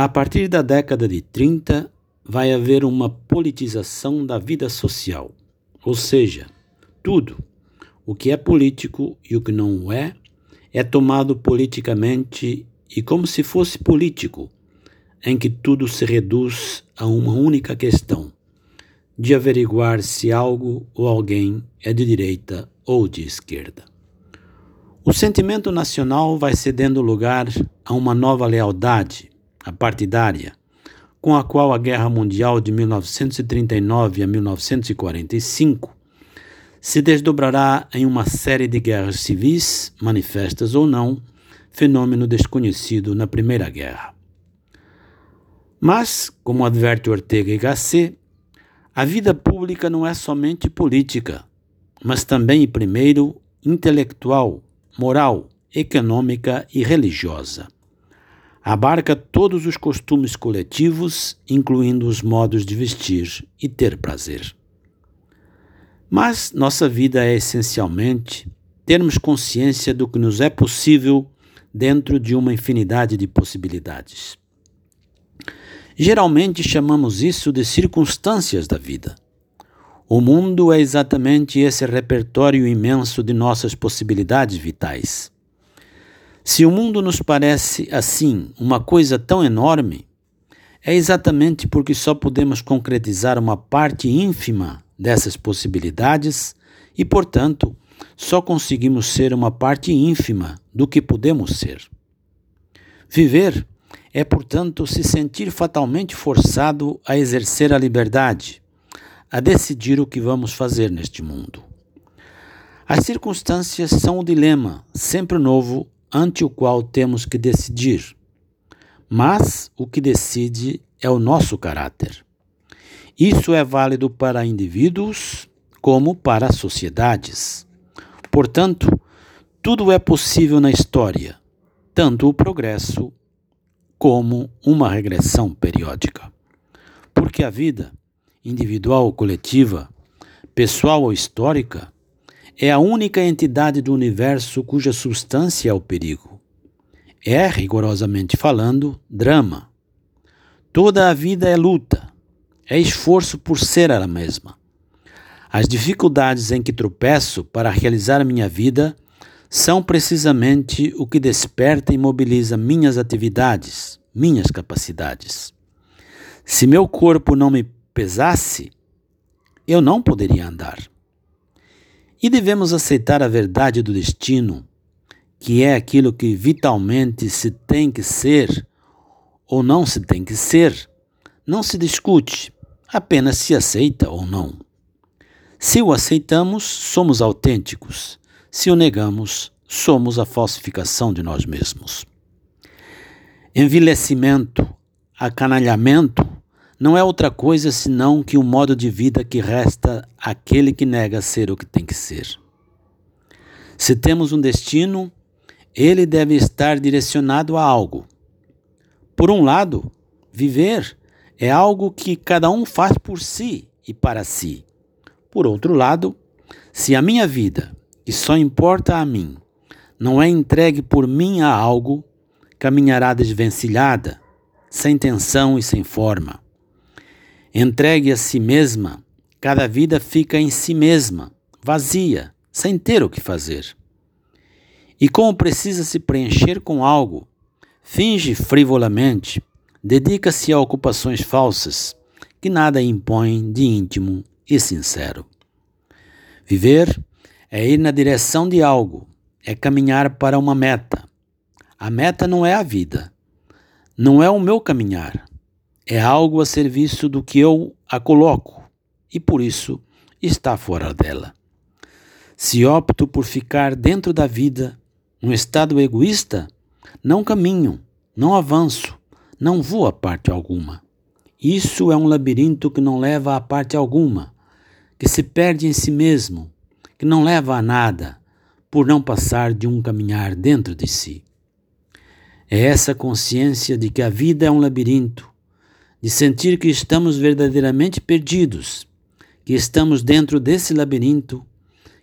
A partir da década de 30, vai haver uma politização da vida social, ou seja, tudo o que é político e o que não é é tomado politicamente e como se fosse político, em que tudo se reduz a uma única questão de averiguar se algo ou alguém é de direita ou de esquerda. O sentimento nacional vai cedendo lugar a uma nova lealdade, partidária, com a qual a Guerra Mundial de 1939 a 1945 se desdobrará em uma série de guerras civis, manifestas ou não, fenômeno desconhecido na Primeira Guerra. Mas, como adverte Ortega y Gasset, a vida pública não é somente política, mas também, primeiro, intelectual, moral, econômica e religiosa. Abarca todos os costumes coletivos, incluindo os modos de vestir e ter prazer. Mas nossa vida é essencialmente termos consciência do que nos é possível dentro de uma infinidade de possibilidades. Geralmente chamamos isso de circunstâncias da vida. O mundo é exatamente esse repertório imenso de nossas possibilidades vitais. Se o mundo nos parece, assim, uma coisa tão enorme, é exatamente porque só podemos concretizar uma parte ínfima dessas possibilidades e, portanto, só conseguimos ser uma parte ínfima do que podemos ser. Viver é, portanto, se sentir fatalmente forçado a exercer a liberdade, a decidir o que vamos fazer neste mundo. As circunstâncias são o dilema, sempre novo, ante o qual temos que decidir. Mas o que decide é o nosso caráter. Isso é válido para indivíduos como para sociedades. Portanto, tudo é possível na história, tanto o progresso como uma regressão periódica. Porque a vida, individual ou coletiva, pessoal ou histórica, é a única entidade do universo cuja substância é o perigo. É, rigorosamente falando, drama. Toda a vida é luta, é esforço por ser ela mesma. As dificuldades em que tropeço para realizar minha vida são precisamente o que desperta e mobiliza minhas atividades, minhas capacidades. Se meu corpo não me pesasse, eu não poderia andar. E devemos aceitar a verdade do destino, que é aquilo que vitalmente se tem que ser ou não se tem que ser, não se discute, apenas se aceita ou não. Se o aceitamos, somos autênticos. Se o negamos, somos a falsificação de nós mesmos. Envelhecimento, acanalhamento, não é outra coisa senão que o um modo de vida que resta àquele que nega ser o que tem que ser. Se temos um destino, ele deve estar direcionado a algo. Por um lado, viver é algo que cada um faz por si e para si. Por outro lado, se a minha vida que só importa a mim, não é entregue por mim a algo, caminhará desvencilhada, sem tensão e sem forma. Entregue a si mesma, cada vida fica em si mesma, vazia, sem ter o que fazer. E como precisa se preencher com algo, finge frivolamente, dedica-se a ocupações falsas, que nada impõem de íntimo e sincero. Viver é ir na direção de algo, é caminhar para uma meta. A meta não é a vida, não é o meu caminhar, é algo a serviço do que eu a coloco e por isso está fora dela. Se opto por ficar dentro da vida, num estado egoísta, não caminho, não avanço, não vou a parte alguma. Isso é um labirinto que não leva a parte alguma, que se perde em si mesmo, que não leva a nada por não passar de um caminhar dentro de si. É essa consciência de que a vida é um labirinto, de sentir que estamos verdadeiramente perdidos, que estamos dentro desse labirinto,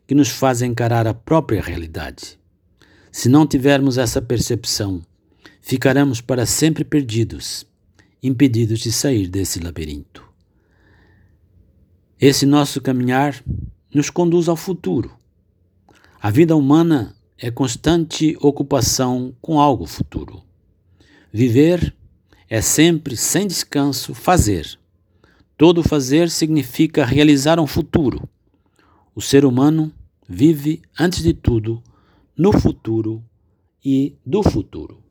que nos faz encarar a própria realidade. Se não tivermos essa percepção, ficaremos para sempre perdidos impedidos de sair desse labirinto. Esse nosso caminhar nos conduz ao futuro. A vida humana é constante ocupação com algo futuro. Viver é sempre, sem descanso, fazer. Todo fazer significa realizar um futuro. O ser humano vive, antes de tudo, no futuro e do futuro.